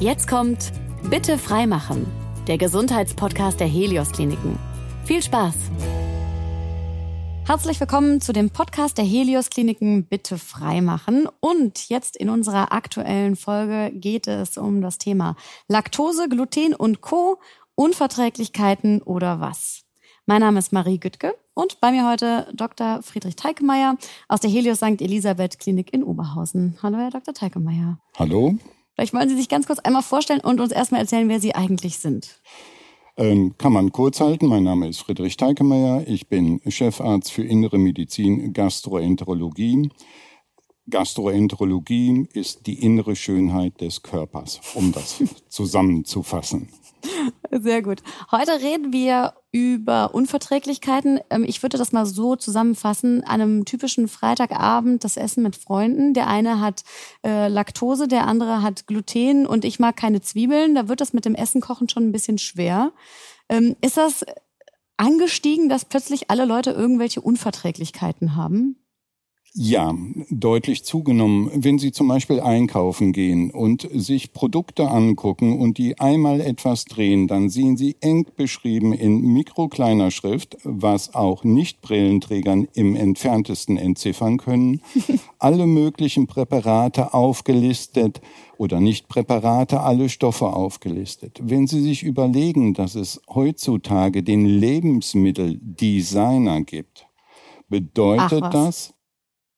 Jetzt kommt Bitte freimachen, der Gesundheitspodcast der Helios Kliniken. Viel Spaß! Herzlich willkommen zu dem Podcast der Helios Kliniken Bitte freimachen. Und jetzt in unserer aktuellen Folge geht es um das Thema Laktose, Gluten und Co. Unverträglichkeiten oder was. Mein Name ist Marie Güttke und bei mir heute Dr. Friedrich Teikemeyer aus der Helios St. Elisabeth Klinik in Oberhausen. Hallo, Herr Dr. Teikemeyer. Hallo. Vielleicht wollen Sie sich ganz kurz einmal vorstellen und uns erstmal erzählen, wer Sie eigentlich sind. Ähm, kann man kurz halten. Mein Name ist Friedrich Teikemeyer. Ich bin Chefarzt für Innere Medizin, Gastroenterologie. Gastroenterologie ist die innere Schönheit des Körpers, um das zusammenzufassen. Sehr gut. Heute reden wir über Unverträglichkeiten. Ähm, ich würde das mal so zusammenfassen. An einem typischen Freitagabend das Essen mit Freunden. Der eine hat äh, Laktose, der andere hat Gluten und ich mag keine Zwiebeln. Da wird das mit dem Essen kochen schon ein bisschen schwer. Ähm, ist das angestiegen, dass plötzlich alle Leute irgendwelche Unverträglichkeiten haben? Ja, deutlich zugenommen. Wenn Sie zum Beispiel einkaufen gehen und sich Produkte angucken und die einmal etwas drehen, dann sehen Sie eng beschrieben in mikrokleiner Schrift, was auch Nicht-Brillenträgern im entferntesten entziffern können, alle möglichen Präparate aufgelistet oder Nicht-Präparate, alle Stoffe aufgelistet. Wenn Sie sich überlegen, dass es heutzutage den Lebensmitteldesigner gibt, bedeutet das,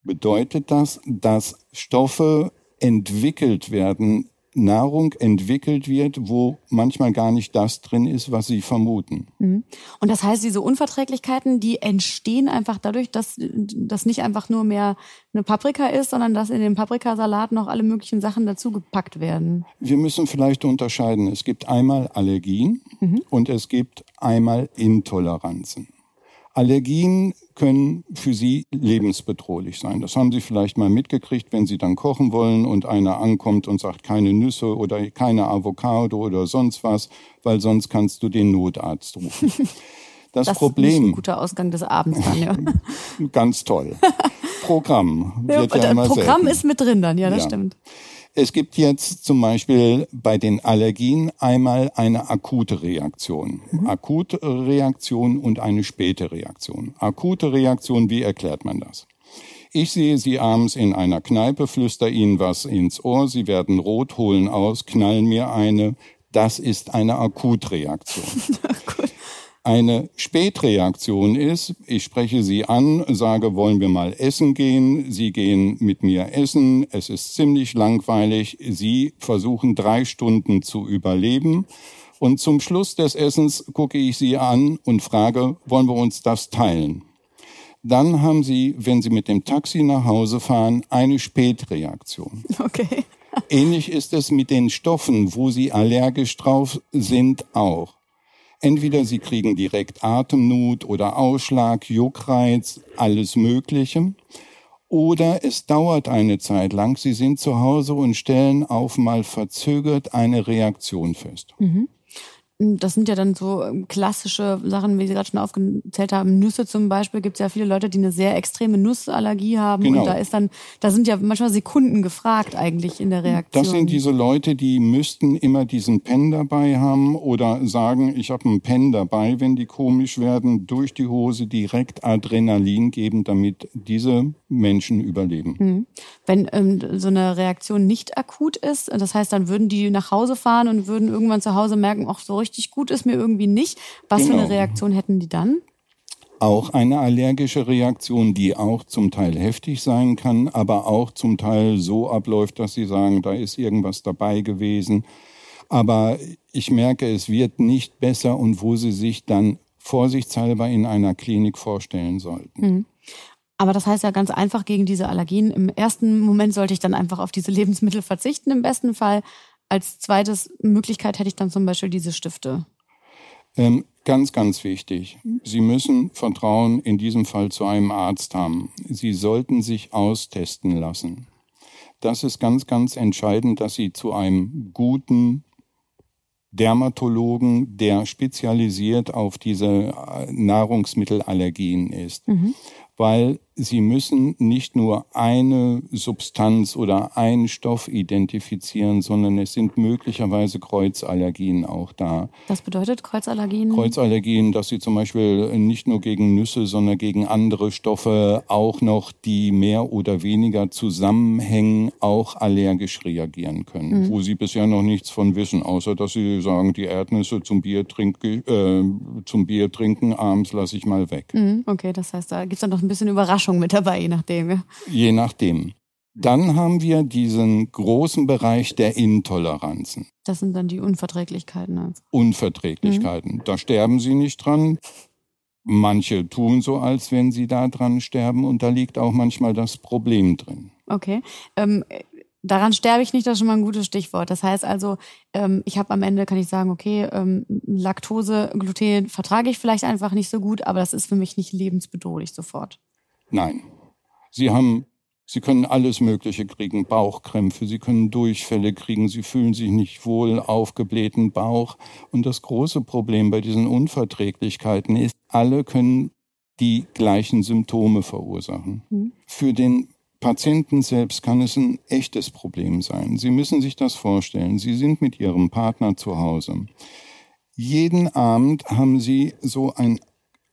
bedeutet das, dass Stoffe entwickelt werden, Nahrung entwickelt wird, wo manchmal gar nicht das drin ist, was sie vermuten. Mhm. Und das heißt, diese Unverträglichkeiten, die entstehen einfach dadurch, dass das nicht einfach nur mehr eine Paprika ist, sondern dass in den Paprikasalat noch alle möglichen Sachen dazugepackt werden. Wir müssen vielleicht unterscheiden. Es gibt einmal Allergien mhm. und es gibt einmal Intoleranzen. Allergien können für Sie lebensbedrohlich sein. Das haben Sie vielleicht mal mitgekriegt, wenn Sie dann kochen wollen und einer ankommt und sagt keine Nüsse oder keine Avocado oder sonst was, weil sonst kannst du den Notarzt rufen. Das, das Problem. Ist ein guter Ausgang des Abends dann, ja. Ganz toll. Programm. Wird ja, ja immer Programm selten. ist mit drin dann, ja, das ja. stimmt. Es gibt jetzt zum Beispiel bei den Allergien einmal eine akute Reaktion. Mhm. Akute Reaktion und eine späte Reaktion. Akute Reaktion, wie erklärt man das? Ich sehe Sie abends in einer Kneipe, flüster Ihnen was ins Ohr, Sie werden rot, holen aus, knallen mir eine. Das ist eine Akutreaktion. Eine Spätreaktion ist, ich spreche Sie an, sage, wollen wir mal essen gehen? Sie gehen mit mir essen. Es ist ziemlich langweilig. Sie versuchen drei Stunden zu überleben. Und zum Schluss des Essens gucke ich Sie an und frage, wollen wir uns das teilen? Dann haben Sie, wenn Sie mit dem Taxi nach Hause fahren, eine Spätreaktion. Okay. Ähnlich ist es mit den Stoffen, wo Sie allergisch drauf sind, auch. Entweder sie kriegen direkt Atemnot oder Ausschlag, Juckreiz, alles Mögliche. Oder es dauert eine Zeit lang, sie sind zu Hause und stellen auf mal verzögert eine Reaktion fest. Mhm. Das sind ja dann so ähm, klassische Sachen, wie Sie gerade schon aufgezählt haben. Nüsse zum Beispiel gibt es ja viele Leute, die eine sehr extreme Nussallergie haben. Genau. Und da ist dann, da sind ja manchmal Sekunden gefragt eigentlich in der Reaktion. Das sind diese Leute, die müssten immer diesen Pen dabei haben oder sagen, ich habe einen Pen dabei, wenn die komisch werden, durch die Hose direkt Adrenalin geben, damit diese Menschen überleben. Mhm. Wenn ähm, so eine Reaktion nicht akut ist, das heißt, dann würden die nach Hause fahren und würden irgendwann zu Hause merken, ach so richtig richtig gut ist mir irgendwie nicht. Was genau. für eine genau. Reaktion hätten die dann? Auch eine allergische Reaktion, die auch zum Teil heftig sein kann, aber auch zum Teil so abläuft, dass sie sagen, da ist irgendwas dabei gewesen. Aber ich merke, es wird nicht besser und wo sie sich dann vorsichtshalber in einer Klinik vorstellen sollten. Mhm. Aber das heißt ja ganz einfach gegen diese Allergien. Im ersten Moment sollte ich dann einfach auf diese Lebensmittel verzichten, im besten Fall. Als zweites Möglichkeit hätte ich dann zum Beispiel diese Stifte. Ähm, ganz, ganz wichtig. Sie müssen Vertrauen in diesem Fall zu einem Arzt haben. Sie sollten sich austesten lassen. Das ist ganz, ganz entscheidend, dass Sie zu einem guten Dermatologen, der spezialisiert auf diese äh, Nahrungsmittelallergien ist. Mhm. Weil Sie müssen nicht nur eine Substanz oder einen Stoff identifizieren, sondern es sind möglicherweise Kreuzallergien auch da. Was bedeutet Kreuzallergien? Kreuzallergien, dass Sie zum Beispiel nicht nur gegen Nüsse, sondern gegen andere Stoffe auch noch, die mehr oder weniger zusammenhängen, auch allergisch reagieren können, mhm. wo Sie bisher noch nichts von wissen, außer dass Sie sagen, die Erdnüsse zum Bier, trinke, äh, zum Bier trinken abends lasse ich mal weg. Mhm, okay, das heißt, da gibt es dann noch ein bisschen Überraschung Überraschung mit dabei, je nachdem. Ja. Je nachdem. Dann haben wir diesen großen Bereich der Intoleranzen. Das sind dann die Unverträglichkeiten. Also. Unverträglichkeiten. Mhm. Da sterben sie nicht dran. Manche tun so, als wenn sie da dran sterben. Und da liegt auch manchmal das Problem drin. Okay. Ähm, daran sterbe ich nicht, das ist schon mal ein gutes Stichwort. Das heißt also, ähm, ich habe am Ende, kann ich sagen, okay, ähm, Laktose, Gluten vertrage ich vielleicht einfach nicht so gut, aber das ist für mich nicht lebensbedrohlich sofort. Nein. Sie haben, Sie können alles Mögliche kriegen, Bauchkrämpfe, Sie können Durchfälle kriegen, Sie fühlen sich nicht wohl, aufgeblähten Bauch. Und das große Problem bei diesen Unverträglichkeiten ist, alle können die gleichen Symptome verursachen. Mhm. Für den Patienten selbst kann es ein echtes Problem sein. Sie müssen sich das vorstellen. Sie sind mit Ihrem Partner zu Hause. Jeden Abend haben Sie so ein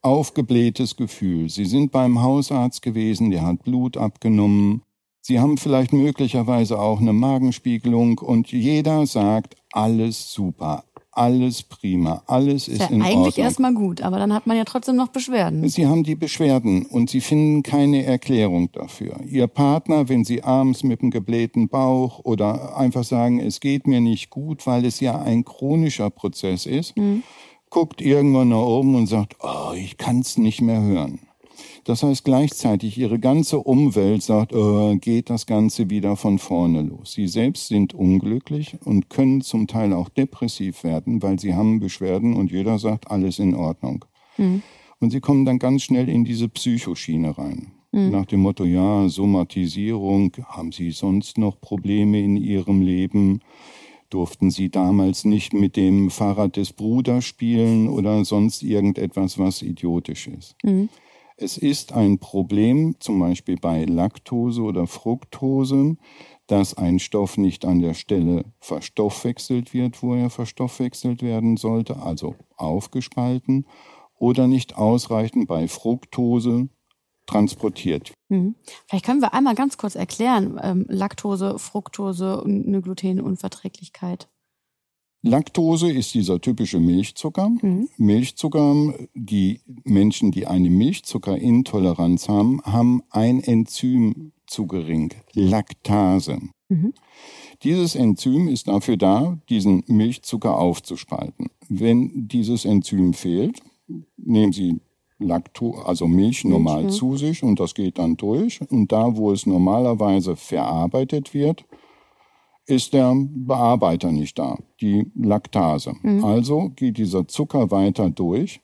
aufgeblähtes Gefühl. Sie sind beim Hausarzt gewesen, der hat Blut abgenommen. Sie haben vielleicht möglicherweise auch eine Magenspiegelung und jeder sagt, alles super, alles prima, alles ist, ist ja in eigentlich Ordnung. erstmal gut, aber dann hat man ja trotzdem noch Beschwerden. Sie haben die Beschwerden und Sie finden keine Erklärung dafür. Ihr Partner, wenn Sie abends mit einem geblähten Bauch oder einfach sagen, es geht mir nicht gut, weil es ja ein chronischer Prozess ist, mhm guckt irgendwann nach oben und sagt, oh, ich kann's nicht mehr hören. Das heißt gleichzeitig, ihre ganze Umwelt sagt, oh, geht das Ganze wieder von vorne los. Sie selbst sind unglücklich und können zum Teil auch depressiv werden, weil sie haben Beschwerden und jeder sagt, alles in Ordnung. Mhm. Und sie kommen dann ganz schnell in diese Psychoschiene rein. Mhm. Nach dem Motto, ja, Somatisierung, haben Sie sonst noch Probleme in Ihrem Leben? Durften sie damals nicht mit dem Fahrrad des Bruders spielen oder sonst irgendetwas, was idiotisch ist. Mhm. Es ist ein Problem, zum Beispiel bei Laktose oder Fructose, dass ein Stoff nicht an der Stelle verstoffwechselt wird, wo er verstoffwechselt werden sollte, also aufgespalten, oder nicht ausreichend bei Fructose transportiert. Mhm. Vielleicht können wir einmal ganz kurz erklären, ähm, Laktose, Fructose und eine Glutenunverträglichkeit. Laktose ist dieser typische Milchzucker. Mhm. Milchzucker, die Menschen, die eine Milchzuckerintoleranz haben, haben ein Enzym zu gering, Laktase. Mhm. Dieses Enzym ist dafür da, diesen Milchzucker aufzuspalten. Wenn dieses Enzym fehlt, nehmen Sie Lacto, also Milch normal Milch, ja. zu sich und das geht dann durch. Und da, wo es normalerweise verarbeitet wird, ist der Bearbeiter nicht da, die Laktase. Mhm. Also geht dieser Zucker weiter durch.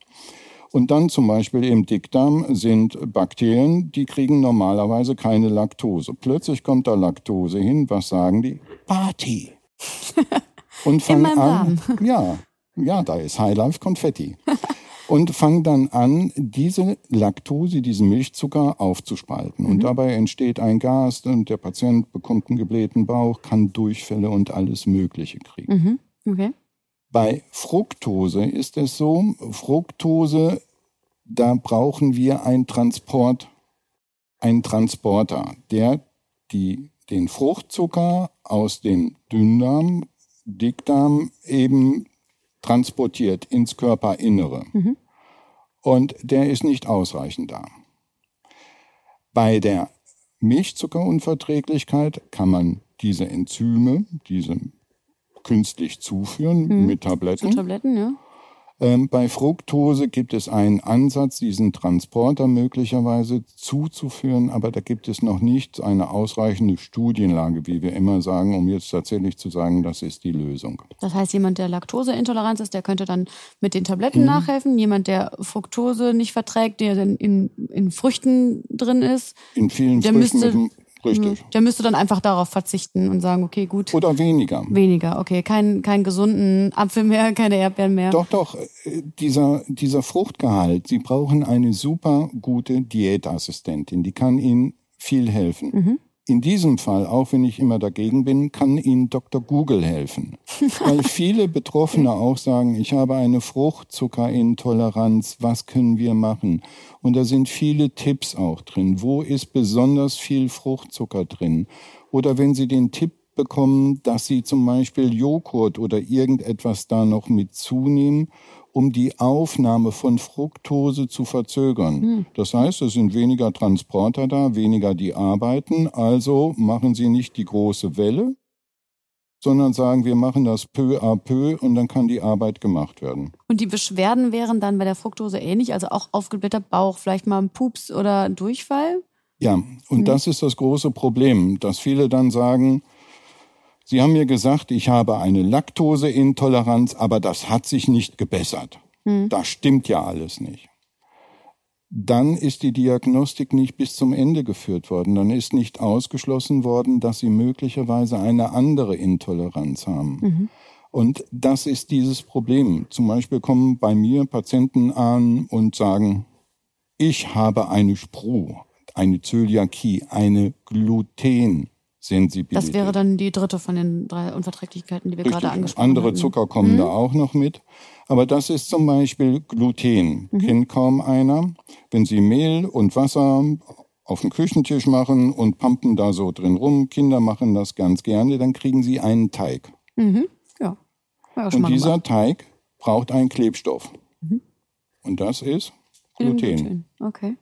Und dann zum Beispiel im Dickdarm sind Bakterien, die kriegen normalerweise keine Laktose. Plötzlich kommt da Laktose hin. Was sagen die? Party. Und fangen an. Ja, ja, da ist Highlife Konfetti. und fangen dann an, diese Laktose, diesen Milchzucker aufzuspalten. Mhm. Und dabei entsteht ein Gas und der Patient bekommt einen geblähten Bauch, kann Durchfälle und alles Mögliche kriegen. Mhm. Okay. Bei Fructose ist es so, Fructose, da brauchen wir einen Transport, einen Transporter, der die, den Fruchtzucker aus dem Dünndarm, Dickdarm eben transportiert ins Körperinnere. Mhm. Und der ist nicht ausreichend da. Bei der Milchzuckerunverträglichkeit kann man diese Enzyme, diese künstlich zuführen mhm. mit Tabletten. Zu Tabletten, ja. Ähm, bei Fructose gibt es einen Ansatz, diesen Transporter möglicherweise zuzuführen, aber da gibt es noch nicht eine ausreichende Studienlage, wie wir immer sagen, um jetzt tatsächlich zu sagen, das ist die Lösung. Das heißt, jemand, der Laktoseintoleranz ist, der könnte dann mit den Tabletten mhm. nachhelfen. Jemand, der Fructose nicht verträgt, der dann in, in Früchten drin ist, in vielen der Früchten müsste Richtig. Der müsste dann einfach darauf verzichten und sagen, okay, gut. Oder weniger. Weniger, okay. Kein, kein gesunden Apfel mehr, keine Erdbeeren mehr. Doch, doch, äh, dieser, dieser Fruchtgehalt, Sie brauchen eine super gute Diätassistentin, die kann Ihnen viel helfen. Mhm. In diesem Fall, auch wenn ich immer dagegen bin, kann Ihnen Dr. Google helfen. Weil viele Betroffene auch sagen, ich habe eine Fruchtzuckerintoleranz, was können wir machen? Und da sind viele Tipps auch drin. Wo ist besonders viel Fruchtzucker drin? Oder wenn Sie den Tipp bekommen, dass Sie zum Beispiel Joghurt oder irgendetwas da noch mit zunehmen um die Aufnahme von Fructose zu verzögern. Hm. Das heißt, es sind weniger Transporter da, weniger die arbeiten, also machen sie nicht die große Welle, sondern sagen, wir machen das peu à peu und dann kann die Arbeit gemacht werden. Und die Beschwerden wären dann bei der Fructose ähnlich, also auch aufgeblähter Bauch, vielleicht mal ein Pups oder Durchfall? Ja, und Mhm. das ist das große Problem, dass viele dann sagen, Sie haben mir gesagt, ich habe eine Laktoseintoleranz, aber das hat sich nicht gebessert. Hm. Das stimmt ja alles nicht. Dann ist die Diagnostik nicht bis zum Ende geführt worden. Dann ist nicht ausgeschlossen worden, dass Sie möglicherweise eine andere Intoleranz haben. Mhm. Und das ist dieses Problem. Zum Beispiel kommen bei mir Patienten an und sagen, ich habe eine Spru, eine Zöliakie, eine Glutensensibilität. Das wäre dann die dritte von den drei Unverträglichkeiten, die wir gerade Richtig. angesprochen Andere hatten. Zucker kommen Mhm. da auch noch mit. Aber das ist zum Beispiel Gluten. Mhm. Kennt kaum einer. Wenn Sie Mehl und Wasser auf den Küchentisch machen und pumpen da so drin rum, Kinder machen das ganz gerne, dann kriegen Sie einen Teig. Mhm. Ja. Und dieser. Teig braucht einen Klebstoff. Mhm. Und das ist Mhm, Gluten. Okay.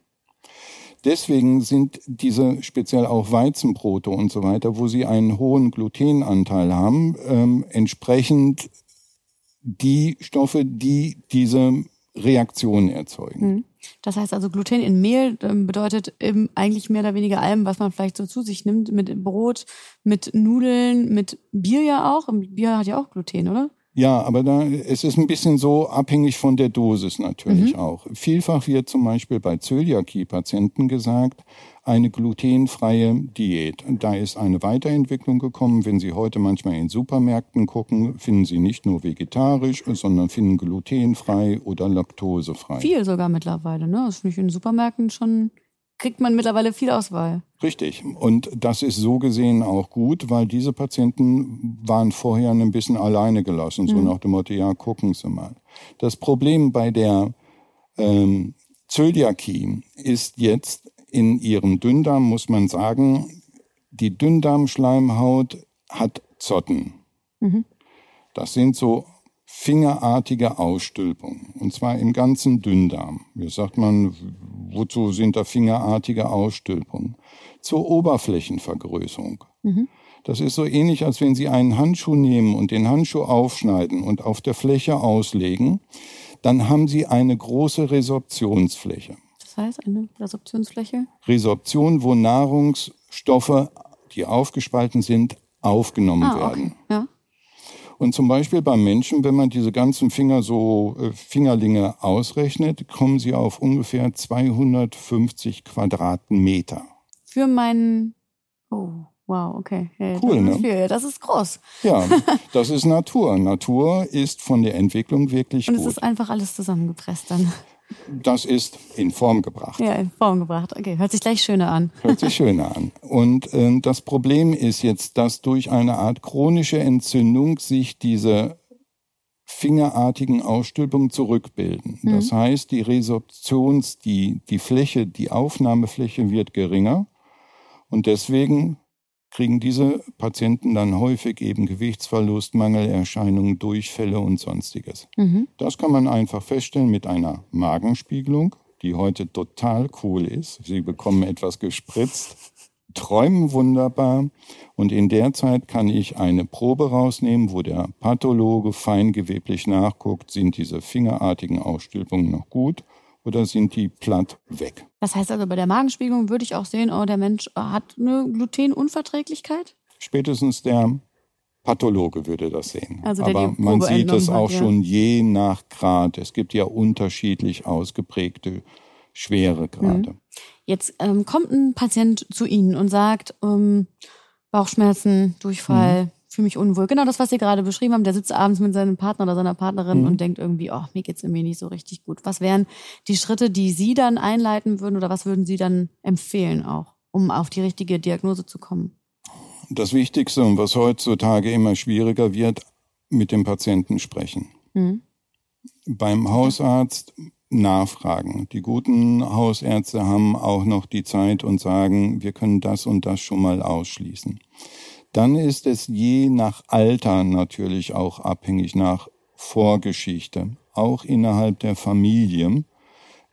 Deswegen sind diese speziell auch Weizenbrote und so weiter, wo sie einen hohen Glutenanteil haben, ähm, entsprechend die Stoffe, die diese Reaktion erzeugen. Mhm. Das heißt also, Gluten in Mehl ähm, bedeutet eigentlich mehr oder weniger allem, was man vielleicht so zu sich nimmt, mit Brot, mit Nudeln, mit Bier ja auch. Bier hat ja auch Gluten, oder? Ja, aber da, es ist ein bisschen so abhängig von der Dosis natürlich auch. Vielfach wird zum Beispiel bei Zöliakie-Patienten gesagt, eine glutenfreie Diät. Da ist eine Weiterentwicklung gekommen. Wenn Sie heute manchmal in Supermärkten gucken, finden Sie nicht nur vegetarisch, sondern finden glutenfrei oder laktosefrei. Viel sogar mittlerweile, ne? Das finde ich in Supermärkten schon, kriegt man mittlerweile viel Auswahl. Richtig. Und das ist so gesehen auch gut, weil diese Patienten waren vorher ein bisschen alleine gelassen, so Mhm. nach dem Motto, ja, gucken Sie mal. Das Problem bei der ähm, Zöliakie ist jetzt in ihrem Dünndarm, muss man sagen, die Dünndarmschleimhaut hat Zotten. Mhm. Das sind so fingerartige Ausstülpungen, und zwar im ganzen Dünndarm. Wie sagt man, wozu sind da fingerartige Ausstülpungen? Zur Oberflächenvergrößerung. Mhm. Das ist so ähnlich, als wenn Sie einen Handschuh nehmen und den Handschuh aufschneiden und auf der Fläche auslegen, dann haben Sie eine große Resorptionsfläche. Das heißt, eine Resorptionsfläche. Resorption, wo Nahrungsstoffe, die aufgespalten sind, aufgenommen Ah, werden. okay. Ja. Und zum Beispiel beim Menschen, wenn man diese ganzen Finger so äh, Fingerlinge ausrechnet, kommen sie auf ungefähr 250 Quadratmeter. Für meinen. Oh, wow, okay. Ja, Cool, das ist ne? viel. Das ist groß. Ja, das ist Natur. Natur ist von der Entwicklung wirklich Und es gut. ist einfach alles zusammengepresst dann. Das ist in Form gebracht. Ja, in Form gebracht. Okay, hört sich gleich schöner an. Hört sich schöner an. Und ähm, das Problem ist jetzt, dass durch eine Art chronische Entzündung sich diese fingerartigen Ausstülpungen zurückbilden. Mhm. Das heißt, die Resorptions, die, die Fläche, die Aufnahmefläche wird geringer. Und deswegen kriegen diese Patienten dann häufig eben Gewichtsverlust, Mangelerscheinungen, Durchfälle und sonstiges. Mhm. Das kann man einfach feststellen mit einer Magenspiegelung, die heute total cool ist. Sie bekommen etwas gespritzt, träumen wunderbar und in der Zeit kann ich eine Probe rausnehmen, wo der Pathologe feingeweblich nachguckt, sind diese fingerartigen Ausstülpungen noch gut oder sind die platt weg. Das heißt also, bei der Magenspiegelung würde ich auch sehen, oh, der Mensch hat eine Glutenunverträglichkeit. Spätestens der Pathologe würde das sehen. Also der Aber man sieht es auch ja. schon je nach Grad. Es gibt ja unterschiedlich ausgeprägte Schweregrade. Mhm. Jetzt ähm, kommt ein Patient zu Ihnen und sagt, ähm, Bauchschmerzen, Durchfall, mhm. Fühle mich unwohl. Genau das, was Sie gerade beschrieben haben. Der sitzt abends mit seinem Partner oder seiner Partnerin mhm. und denkt irgendwie, oh, mir geht's irgendwie nicht so richtig gut. Was wären die Schritte, die Sie dann einleiten würden oder was würden Sie dann empfehlen auch, um auf die richtige Diagnose zu kommen? Das Wichtigste und was heutzutage immer schwieriger wird, mit dem Patienten sprechen. Mhm. Beim Hausarzt nachfragen. Die guten Hausärzte haben auch noch die Zeit und sagen, wir können das und das schon mal ausschließen. Dann ist es je nach Alter natürlich auch abhängig nach Vorgeschichte, auch innerhalb der Familie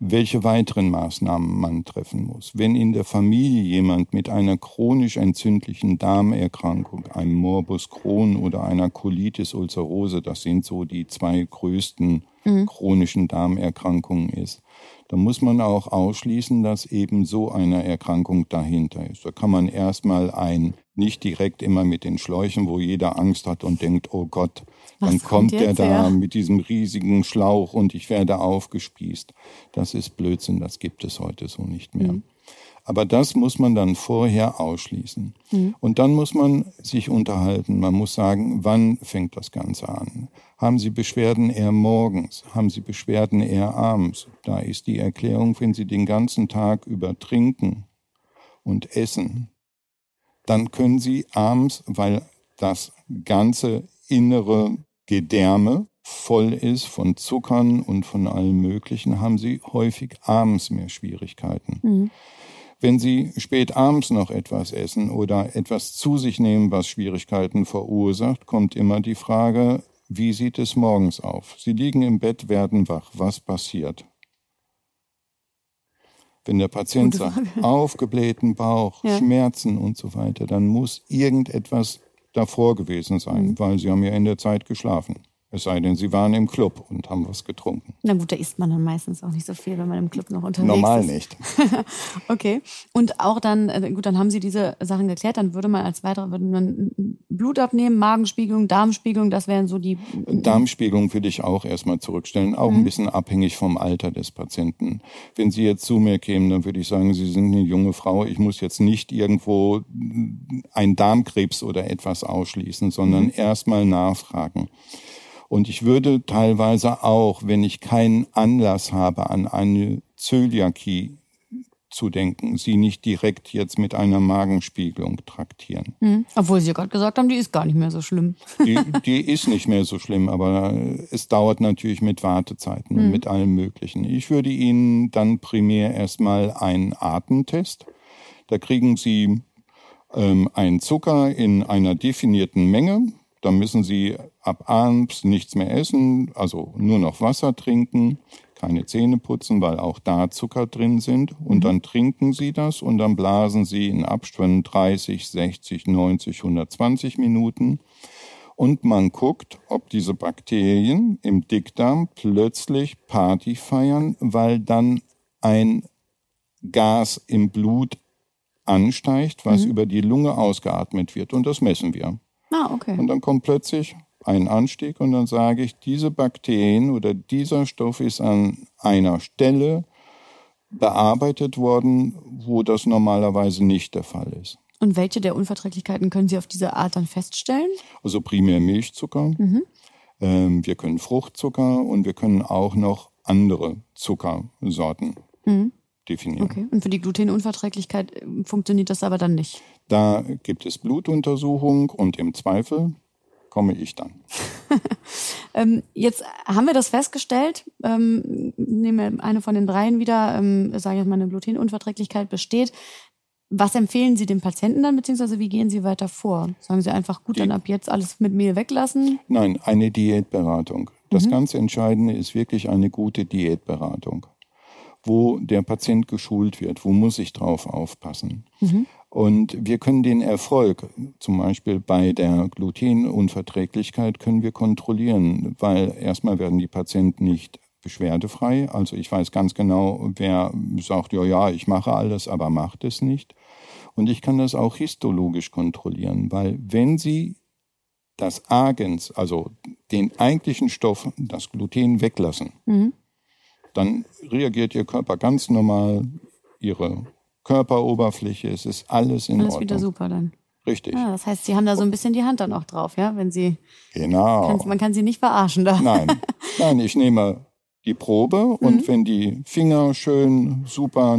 welche weiteren Maßnahmen man treffen muss. Wenn in der Familie jemand mit einer chronisch entzündlichen Darmerkrankung, einem Morbus Crohn oder einer Colitis ulcerose, das sind so die zwei größten mhm. chronischen Darmerkrankungen ist, dann muss man auch ausschließen, dass eben so eine Erkrankung dahinter ist. Da kann man erstmal ein, nicht direkt immer mit den Schläuchen, wo jeder Angst hat und denkt, oh Gott, dann Was kommt der da her? mit diesem riesigen Schlauch und ich werde aufgespießt. Das ist Blödsinn, das gibt es heute so nicht mehr. Mhm. Aber das muss man dann vorher ausschließen. Mhm. Und dann muss man sich unterhalten. Man muss sagen, wann fängt das Ganze an? Haben Sie Beschwerden eher morgens? Haben Sie Beschwerden eher abends? Da ist die Erklärung, wenn Sie den ganzen Tag über trinken und essen, dann können Sie abends, weil das ganze innere Gedärme voll ist von Zuckern und von allem Möglichen, haben sie häufig abends mehr Schwierigkeiten. Mhm. Wenn Sie spät abends noch etwas essen oder etwas zu sich nehmen, was Schwierigkeiten verursacht, kommt immer die Frage, wie sieht es morgens auf? Sie liegen im Bett, werden wach. Was passiert? Wenn der Patient sagt, aufgeblähten Bauch, ja. Schmerzen und so weiter, dann muss irgendetwas davor gewesen sein, mhm. weil sie haben ja in der Zeit geschlafen. Es sei denn, sie waren im Club und haben was getrunken. Na gut, da isst man dann meistens auch nicht so viel, wenn man im Club noch unterwegs Normal ist. Normal nicht. okay. Und auch dann, äh, gut, dann haben Sie diese Sachen geklärt, dann würde man als weitere, würde man Blut abnehmen, Magenspiegelung, Darmspiegelung, das wären so die. Darmspiegelung würde ich auch erstmal zurückstellen, auch mhm. ein bisschen abhängig vom Alter des Patienten. Wenn Sie jetzt zu mir kämen, dann würde ich sagen, Sie sind eine junge Frau, ich muss jetzt nicht irgendwo ein Darmkrebs oder etwas ausschließen, sondern mhm. erstmal nachfragen. Und ich würde teilweise auch, wenn ich keinen Anlass habe, an eine Zöliakie zu denken, sie nicht direkt jetzt mit einer Magenspiegelung traktieren. Mhm. Obwohl Sie ja gerade gesagt haben, die ist gar nicht mehr so schlimm. Die, die ist nicht mehr so schlimm, aber es dauert natürlich mit Wartezeiten mhm. und mit allem Möglichen. Ich würde Ihnen dann primär erstmal einen Atemtest. Da kriegen Sie ähm, einen Zucker in einer definierten Menge. Da müssen Sie ab abends nichts mehr essen, also nur noch Wasser trinken, keine Zähne putzen, weil auch da Zucker drin sind. Und mhm. dann trinken Sie das und dann blasen Sie in Abständen 30, 60, 90, 120 Minuten. Und man guckt, ob diese Bakterien im Dickdarm plötzlich Party feiern, weil dann ein Gas im Blut ansteigt, was mhm. über die Lunge ausgeatmet wird. Und das messen wir. Ah, okay. Und dann kommt plötzlich ein Anstieg und dann sage ich, diese Bakterien oder dieser Stoff ist an einer Stelle bearbeitet worden, wo das normalerweise nicht der Fall ist. Und welche der Unverträglichkeiten können Sie auf diese Art dann feststellen? Also primär Milchzucker. Mhm. Ähm, wir können Fruchtzucker und wir können auch noch andere Zuckersorten mhm. Definieren. Okay. Und für die Glutenunverträglichkeit äh, funktioniert das aber dann nicht? Da gibt es Blutuntersuchung und im Zweifel komme ich dann. ähm, jetzt haben wir das festgestellt. Ähm, nehmen wir eine von den dreien wieder, ähm, sage ich jetzt mal, eine Glutenunverträglichkeit besteht. Was empfehlen Sie dem Patienten dann, beziehungsweise wie gehen Sie weiter vor? Sagen Sie einfach, gut, Die, dann ab jetzt alles mit Mehl weglassen? Nein, eine Diätberatung. Das mhm. ganz Entscheidende ist wirklich eine gute Diätberatung, wo der Patient geschult wird, wo muss ich drauf aufpassen. Mhm. Und wir können den Erfolg, zum Beispiel bei der Glutenunverträglichkeit, können wir kontrollieren, weil erstmal werden die Patienten nicht beschwerdefrei. Also ich weiß ganz genau, wer sagt, ja, ja, ich mache alles, aber macht es nicht. Und ich kann das auch histologisch kontrollieren, weil wenn Sie das Agens, also den eigentlichen Stoff, das Gluten weglassen, mhm. Dann reagiert Ihr Körper ganz normal, Ihre Körperoberfläche, es ist alles in Alles Ordnung. wieder super dann. Richtig. Ah, das heißt, Sie haben da so ein bisschen die Hand dann auch drauf, ja? Wenn Sie, Genau. kann, man kann Sie nicht verarschen da. Nein, nein, ich nehme die Probe und Mhm. wenn die Finger schön super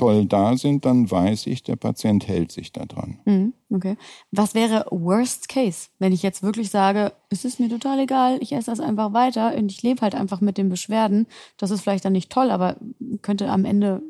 toll da sind, dann weiß ich, der Patient hält sich da dran. Mhm, okay. Was wäre Worst Case, wenn ich jetzt wirklich sage, es ist mir total egal, ich esse das einfach weiter und ich lebe halt einfach mit den Beschwerden. Das ist vielleicht dann nicht toll, aber könnte am Ende.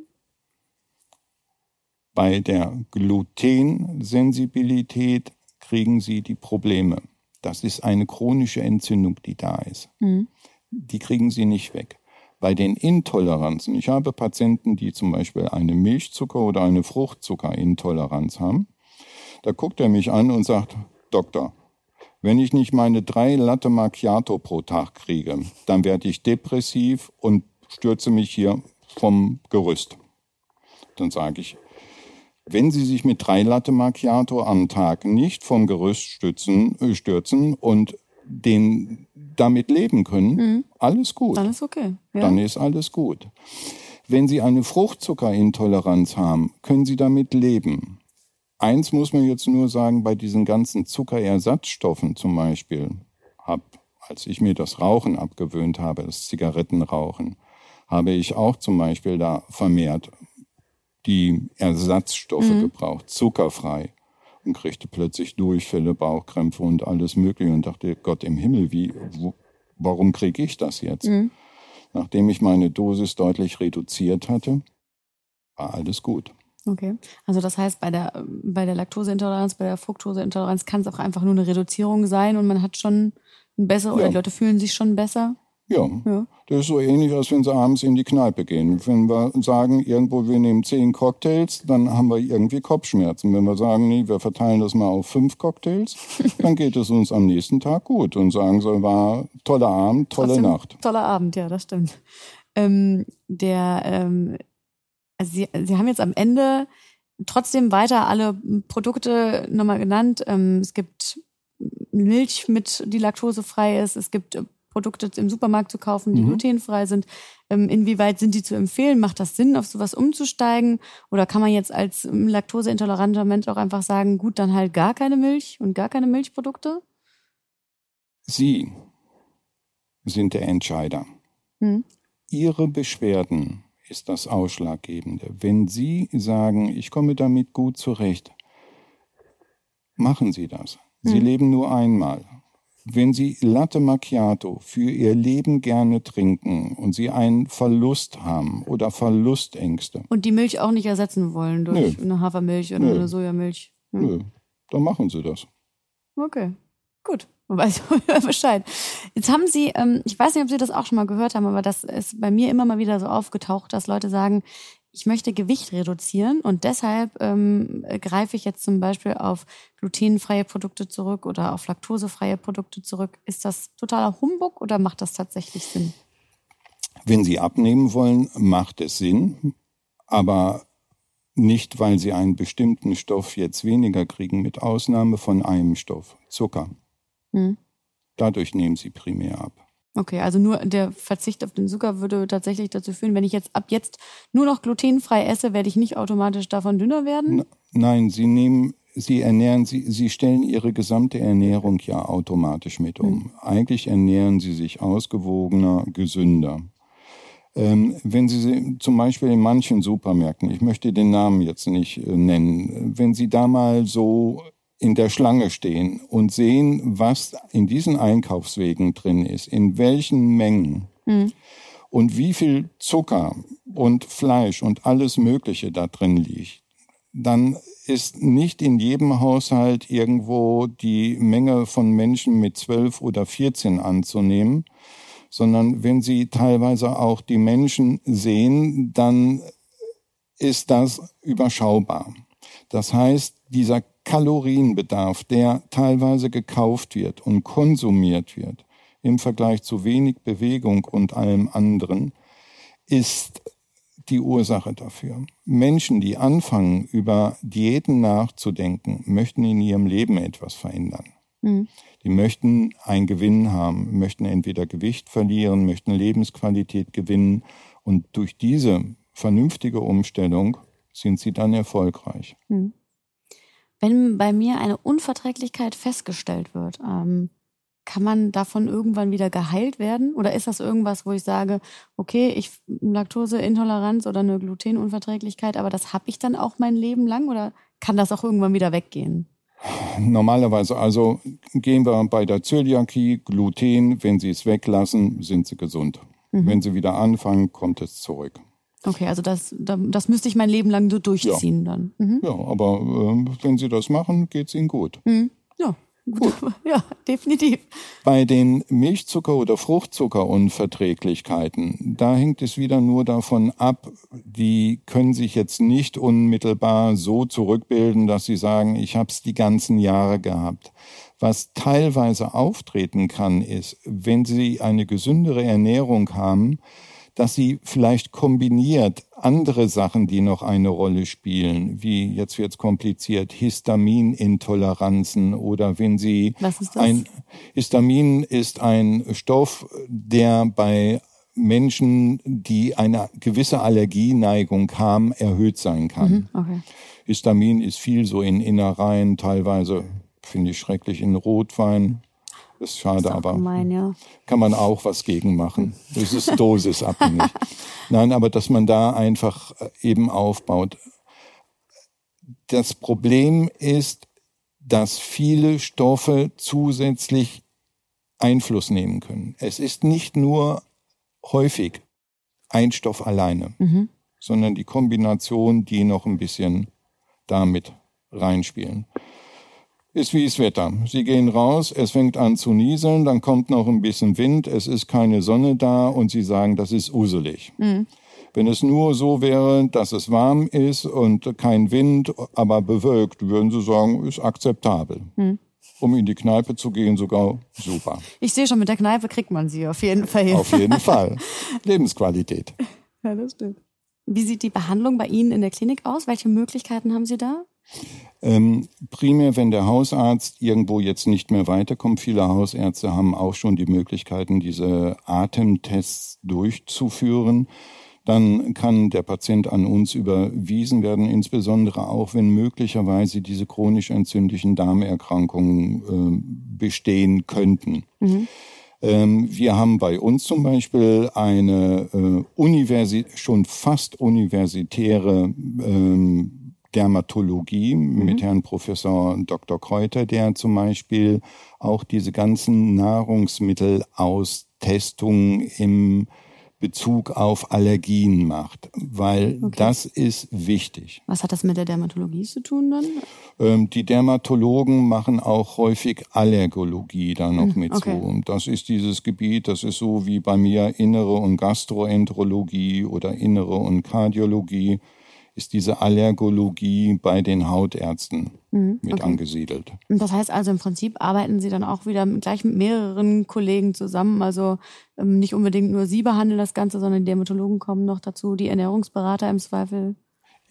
Bei der Glutensensibilität kriegen Sie die Probleme. Das ist eine chronische Entzündung, die da ist. Mhm. Die kriegen Sie nicht weg. Bei den Intoleranzen, ich habe Patienten, die zum Beispiel eine Milchzucker- oder eine Fruchtzuckerintoleranz haben. Da guckt er mich an und sagt, Doktor, wenn ich nicht meine drei Latte Macchiato pro Tag kriege, dann werde ich depressiv und stürze mich hier vom Gerüst. Dann sage ich, wenn Sie sich mit drei Latte Macchiato am Tag nicht vom Gerüst stützen, stürzen und den damit leben können, alles gut. Dann ist okay. Ja? Dann ist alles gut. Wenn Sie eine Fruchtzuckerintoleranz haben, können Sie damit leben. Eins muss man jetzt nur sagen, bei diesen ganzen Zuckerersatzstoffen zum Beispiel, hab, als ich mir das Rauchen abgewöhnt habe, das Zigarettenrauchen, habe ich auch zum Beispiel da vermehrt die Ersatzstoffe gebraucht, zuckerfrei und kriegte plötzlich Durchfälle, Bauchkrämpfe und alles Mögliche und dachte, Gott im Himmel, wie, wo, warum kriege ich das jetzt? Nachdem ich meine Dosis deutlich reduziert hatte, war alles gut. Okay. Also das heißt, bei der, bei der Laktoseintoleranz, bei der Fructoseintoleranz kann es auch einfach nur eine Reduzierung sein und man hat schon ein besser oder Ja. die Leute fühlen sich schon besser. Ja, Ja. das ist so ähnlich, als wenn sie abends in die Kneipe gehen. Wenn wir sagen, irgendwo, wir nehmen zehn Cocktails, dann haben wir irgendwie Kopfschmerzen. Wenn wir sagen, nee, wir verteilen das mal auf fünf Cocktails, dann geht es uns am nächsten Tag gut und sagen so, war toller Abend, tolle Trotzdem Nacht. Toller Abend, ja, das stimmt. Ähm, der, ähm, also Sie, Sie haben jetzt am Ende trotzdem weiter alle Produkte nochmal genannt. Ähm, es gibt Milch mit, die laktosefrei ist. Es gibt Produkte im Supermarkt zu kaufen, die Mhm. glutenfrei sind. Ähm, inwieweit sind die zu empfehlen? Macht das Sinn, auf sowas umzusteigen? Oder kann man jetzt als ähm, laktoseintoleranter Mensch auch einfach sagen, gut, dann halt gar keine Milch und gar keine Milchprodukte? Sie sind der Entscheider. Hm. Ihre Beschwerden ist das Ausschlaggebende. Wenn Sie sagen, ich komme damit gut zurecht, machen Sie das. Sie Hm. leben nur einmal. Wenn Sie Latte Macchiato für Ihr Leben gerne trinken und Sie einen Verlust haben oder Verlustängste, Und die Milch auch nicht ersetzen wollen durch Nö. eine Hafermilch oder Nö. eine Sojamilch. Hm. nö, dann machen Sie das. Okay, gut. Man weiß Bescheid. Jetzt haben Sie, ähm, ich weiß nicht, ob Sie das auch schon mal gehört haben, aber das ist bei mir immer mal wieder so aufgetaucht, dass Leute sagen, ich möchte Gewicht reduzieren und deshalb ähm, greife ich jetzt zum Beispiel auf glutenfreie Produkte zurück oder auf laktosefreie Produkte zurück. Ist das totaler Humbug oder macht das tatsächlich Sinn? Wenn Sie abnehmen wollen, macht es Sinn, aber nicht, weil Sie einen bestimmten Stoff jetzt weniger kriegen, mit Ausnahme von einem Stoff, Zucker. Hm. Dadurch nehmen Sie primär ab. Okay, also nur der Verzicht auf den Zucker würde tatsächlich dazu führen, wenn ich jetzt ab jetzt nur noch glutenfrei esse, werde ich nicht automatisch davon dünner werden? Nein, Sie nehmen, Sie ernähren, Sie, Sie stellen Ihre gesamte Ernährung ja automatisch mit um. Eigentlich ernähren Sie sich ausgewogener, gesünder. Ähm, wenn Sie sie- zum Beispiel in manchen Supermärkten, ich möchte den Namen jetzt nicht äh, nennen, wenn Sie da mal so in der Schlange stehen und sehen, was in diesen Einkaufswegen drin ist, in welchen Mengen. Und wie viel Zucker und Fleisch und alles Mögliche da drin liegt, dann ist nicht in jedem Haushalt irgendwo die Menge von Menschen mit 12 oder 14 anzunehmen, sondern wenn Sie teilweise auch die Menschen sehen, dann ist das überschaubar. Das heißt, dieser Kalorienbedarf, der teilweise gekauft wird und konsumiert wird, im Vergleich zu wenig Bewegung und allem anderen, ist die Ursache dafür. Menschen, die anfangen, über Diäten nachzudenken, möchten in ihrem Leben etwas verändern. Mhm. Die möchten einen Gewinn haben, möchten entweder Gewicht verlieren, möchten Lebensqualität gewinnen und durch diese vernünftige Umstellung sind sie dann erfolgreich. Mhm. Wenn bei mir eine Unverträglichkeit festgestellt wird, ähm, kann man davon irgendwann wieder geheilt werden? Oder ist das irgendwas, wo ich sage, okay, ich Laktoseintoleranz oder eine Glutenunverträglichkeit, aber das habe ich dann auch mein Leben lang oder kann das auch irgendwann wieder weggehen? Normalerweise, also gehen wir bei der Zöliakie, Gluten, wenn Sie es weglassen, sind Sie gesund. Mhm. Wenn Sie wieder anfangen, kommt es zurück. Okay, also das, das müsste ich mein Leben lang so durchziehen ja. dann. Mhm. Ja, aber äh, wenn Sie das machen, geht es Ihnen gut. Mhm. Ja, gut. Ja, definitiv. Bei den Milchzucker- oder Fruchtzuckerunverträglichkeiten, da hängt es wieder nur davon ab, die können sich jetzt nicht unmittelbar so zurückbilden, dass sie sagen, ich habe es die ganzen Jahre gehabt. Was teilweise auftreten kann, ist, wenn sie eine gesündere Ernährung haben, dass sie vielleicht kombiniert andere Sachen, die noch eine Rolle spielen, wie jetzt wird's kompliziert, Histaminintoleranzen oder wenn sie Was ist das? ein Histamin ist ein Stoff, der bei Menschen, die eine gewisse Allergieneigung haben, erhöht sein kann. Mhm, okay. Histamin ist viel so in Innereien, teilweise finde ich schrecklich in Rotwein, ist schade, ist aber gemein, ja. kann man auch was gegen machen. Das ist dosisabhängig. Nein, aber dass man da einfach äh, eben aufbaut. Das Problem ist, dass viele Stoffe zusätzlich Einfluss nehmen können. Es ist nicht nur häufig ein Stoff alleine, mhm. sondern die Kombination, die noch ein bisschen damit reinspielen ist wie das Wetter. Sie gehen raus, es fängt an zu nieseln, dann kommt noch ein bisschen Wind, es ist keine Sonne da und Sie sagen, das ist uselig. Mhm. Wenn es nur so wäre, dass es warm ist und kein Wind, aber bewölkt, würden Sie sagen, ist akzeptabel. Mhm. Um in die Kneipe zu gehen, sogar super. Ich sehe schon, mit der Kneipe kriegt man sie auf jeden Fall. Auf jeden Fall. Lebensqualität. Ja, das stimmt. Wie sieht die Behandlung bei Ihnen in der Klinik aus? Welche Möglichkeiten haben Sie da? Ähm, primär, wenn der Hausarzt irgendwo jetzt nicht mehr weiterkommt, viele Hausärzte haben auch schon die Möglichkeiten, diese Atemtests durchzuführen. Dann kann der Patient an uns überwiesen werden, insbesondere auch, wenn möglicherweise diese chronisch entzündlichen Darmerkrankungen äh, bestehen könnten. Mhm. Ähm, wir haben bei uns zum Beispiel eine äh, Universi schon fast universitäre ähm, Dermatologie mhm. mit Herrn Professor Dr. Kräuter, der zum Beispiel auch diese ganzen Nahrungsmittelaustestungen im Bezug auf Allergien macht, weil okay. das ist wichtig. Was hat das mit der Dermatologie zu tun dann? Ähm, die Dermatologen machen auch häufig Allergologie da noch hm, mit okay. zu. Und das ist dieses Gebiet, das ist so wie bei mir Innere und Gastroenterologie oder Innere und Kardiologie ist diese Allergologie bei den Hautärzten mhm, mit okay. angesiedelt. Das heißt also im Prinzip arbeiten Sie dann auch wieder gleich mit mehreren Kollegen zusammen. Also ähm, nicht unbedingt nur Sie behandeln das Ganze, sondern die Dermatologen kommen noch dazu, die Ernährungsberater im Zweifel.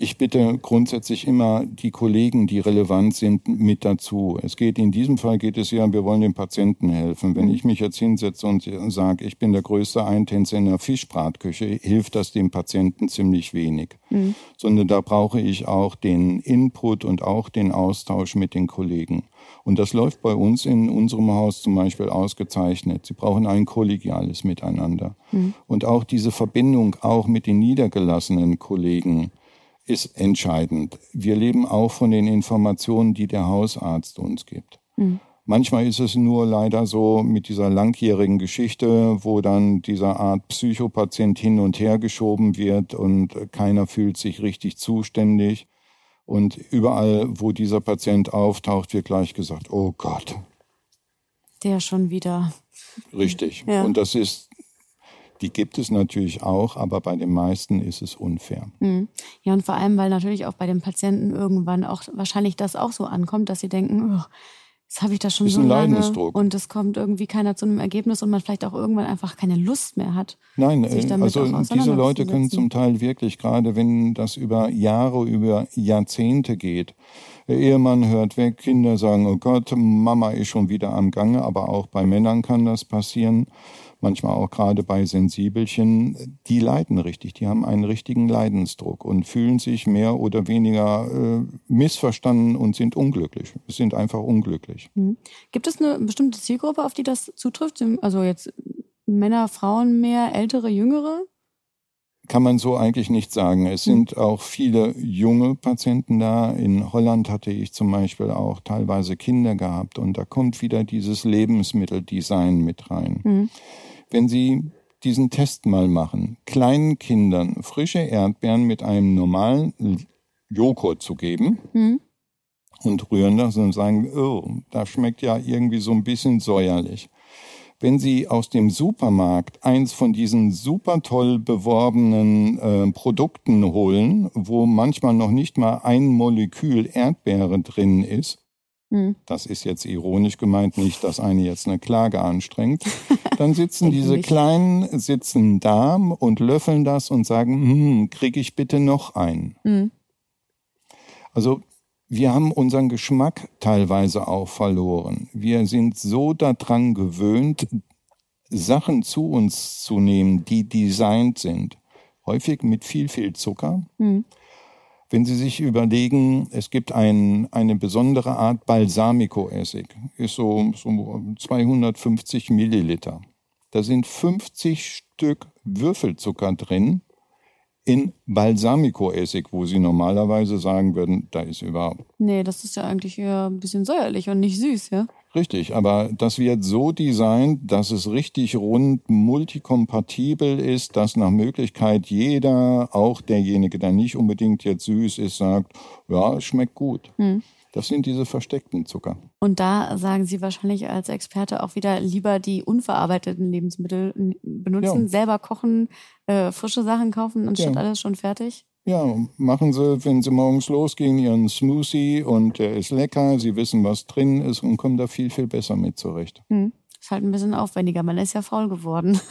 Ich bitte grundsätzlich immer die Kollegen, die relevant sind, mit dazu. Es geht in diesem Fall geht es ja, wir wollen dem Patienten helfen. Wenn mhm. ich mich jetzt hinsetze und sage, ich bin der größte Eintänzer in der Fischbratküche, hilft das dem Patienten ziemlich wenig. Mhm. Sondern da brauche ich auch den Input und auch den Austausch mit den Kollegen. Und das läuft bei uns in unserem Haus zum Beispiel ausgezeichnet. Sie brauchen ein kollegiales Miteinander. Mhm. Und auch diese Verbindung auch mit den niedergelassenen Kollegen ist entscheidend. Wir leben auch von den Informationen, die der Hausarzt uns gibt. Mhm. Manchmal ist es nur leider so mit dieser langjährigen Geschichte, wo dann dieser Art Psychopatient hin und her geschoben wird und keiner fühlt sich richtig zuständig. Und überall, wo dieser Patient auftaucht, wird gleich gesagt, oh Gott. Der schon wieder. Richtig. Ja. Und das ist die gibt es natürlich auch, aber bei den meisten ist es unfair. Mhm. Ja, und vor allem, weil natürlich auch bei den Patienten irgendwann auch wahrscheinlich das auch so ankommt, dass sie denken, oh, jetzt habe ich das schon ist so lange und es kommt irgendwie keiner zu einem Ergebnis und man vielleicht auch irgendwann einfach keine Lust mehr hat. Nein, äh, also diese Leute können zum Teil wirklich, gerade wenn das über Jahre, über Jahrzehnte geht, Der Ehemann hört weg, Kinder sagen, oh Gott, Mama ist schon wieder am Gange, aber auch bei Männern kann das passieren manchmal auch gerade bei Sensibelchen, die leiden richtig, die haben einen richtigen Leidensdruck und fühlen sich mehr oder weniger äh, missverstanden und sind unglücklich, sind einfach unglücklich. Mhm. Gibt es eine bestimmte Zielgruppe, auf die das zutrifft? Also jetzt Männer, Frauen mehr, ältere, jüngere? kann man so eigentlich nicht sagen. Es hm. sind auch viele junge Patienten da. In Holland hatte ich zum Beispiel auch teilweise Kinder gehabt und da kommt wieder dieses Lebensmitteldesign mit rein. Mhm. Wenn Sie diesen Test mal machen, kleinen Kindern frische Erdbeeren mit einem normalen Joghurt zu geben mhm. und rühren das und sagen, oh, das schmeckt ja irgendwie so ein bisschen säuerlich. Wenn Sie aus dem Supermarkt eins von diesen super toll beworbenen äh, Produkten holen, wo manchmal noch nicht mal ein Molekül Erdbeere drin ist, hm. Das ist jetzt ironisch gemeint, nicht, dass eine jetzt eine Klage anstrengt. Dann sitzen diese Kleinen, sitzen da und löffeln das und sagen, hm, krieg ich bitte noch einen. Hm. Also wir haben unseren Geschmack teilweise auch verloren. Wir sind so daran gewöhnt, Sachen zu uns zu nehmen, die designt sind. Häufig mit viel, viel Zucker. Hm. Wenn Sie sich überlegen, es gibt ein, eine besondere Art Balsamico-Essig, ist so, so 250 Milliliter. Da sind 50 Stück Würfelzucker drin in Balsamico-Essig, wo Sie normalerweise sagen würden, da ist überhaupt. Nee, das ist ja eigentlich eher ein bisschen säuerlich und nicht süß, ja? Richtig, aber das wird so designt, dass es richtig rund multikompatibel ist, dass nach Möglichkeit jeder, auch derjenige, der nicht unbedingt jetzt süß ist, sagt, ja, es schmeckt gut. Hm. Das sind diese versteckten Zucker. Und da sagen Sie wahrscheinlich als Experte auch wieder lieber die unverarbeiteten Lebensmittel benutzen, ja. selber kochen, äh, frische Sachen kaufen, anstatt ja. alles schon fertig? Ja, machen Sie, wenn Sie morgens losgehen, Ihren Smoothie und der ist lecker, Sie wissen, was drin ist und kommen da viel, viel besser mit zurecht. Hm. Ist halt ein bisschen aufwendiger, man ist ja faul geworden.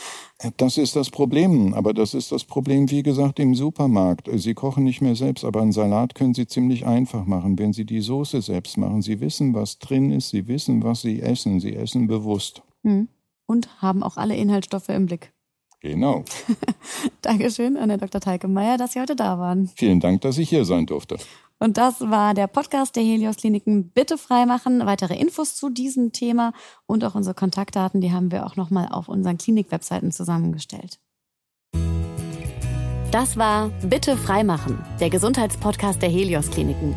das ist das Problem, aber das ist das Problem, wie gesagt, im Supermarkt. Sie kochen nicht mehr selbst, aber einen Salat können Sie ziemlich einfach machen, wenn Sie die Soße selbst machen. Sie wissen, was drin ist, Sie wissen, was Sie essen, Sie essen bewusst. Hm. Und haben auch alle Inhaltsstoffe im Blick. Genau. Dankeschön an Herrn Dr. Teike Meyer, dass Sie heute da waren. Vielen Dank, dass ich hier sein durfte. Und das war der Podcast der Helios Kliniken. Bitte freimachen. Weitere Infos zu diesem Thema und auch unsere Kontaktdaten, die haben wir auch nochmal auf unseren Klinik-Webseiten zusammengestellt. Das war Bitte freimachen, der Gesundheitspodcast der Helios Kliniken.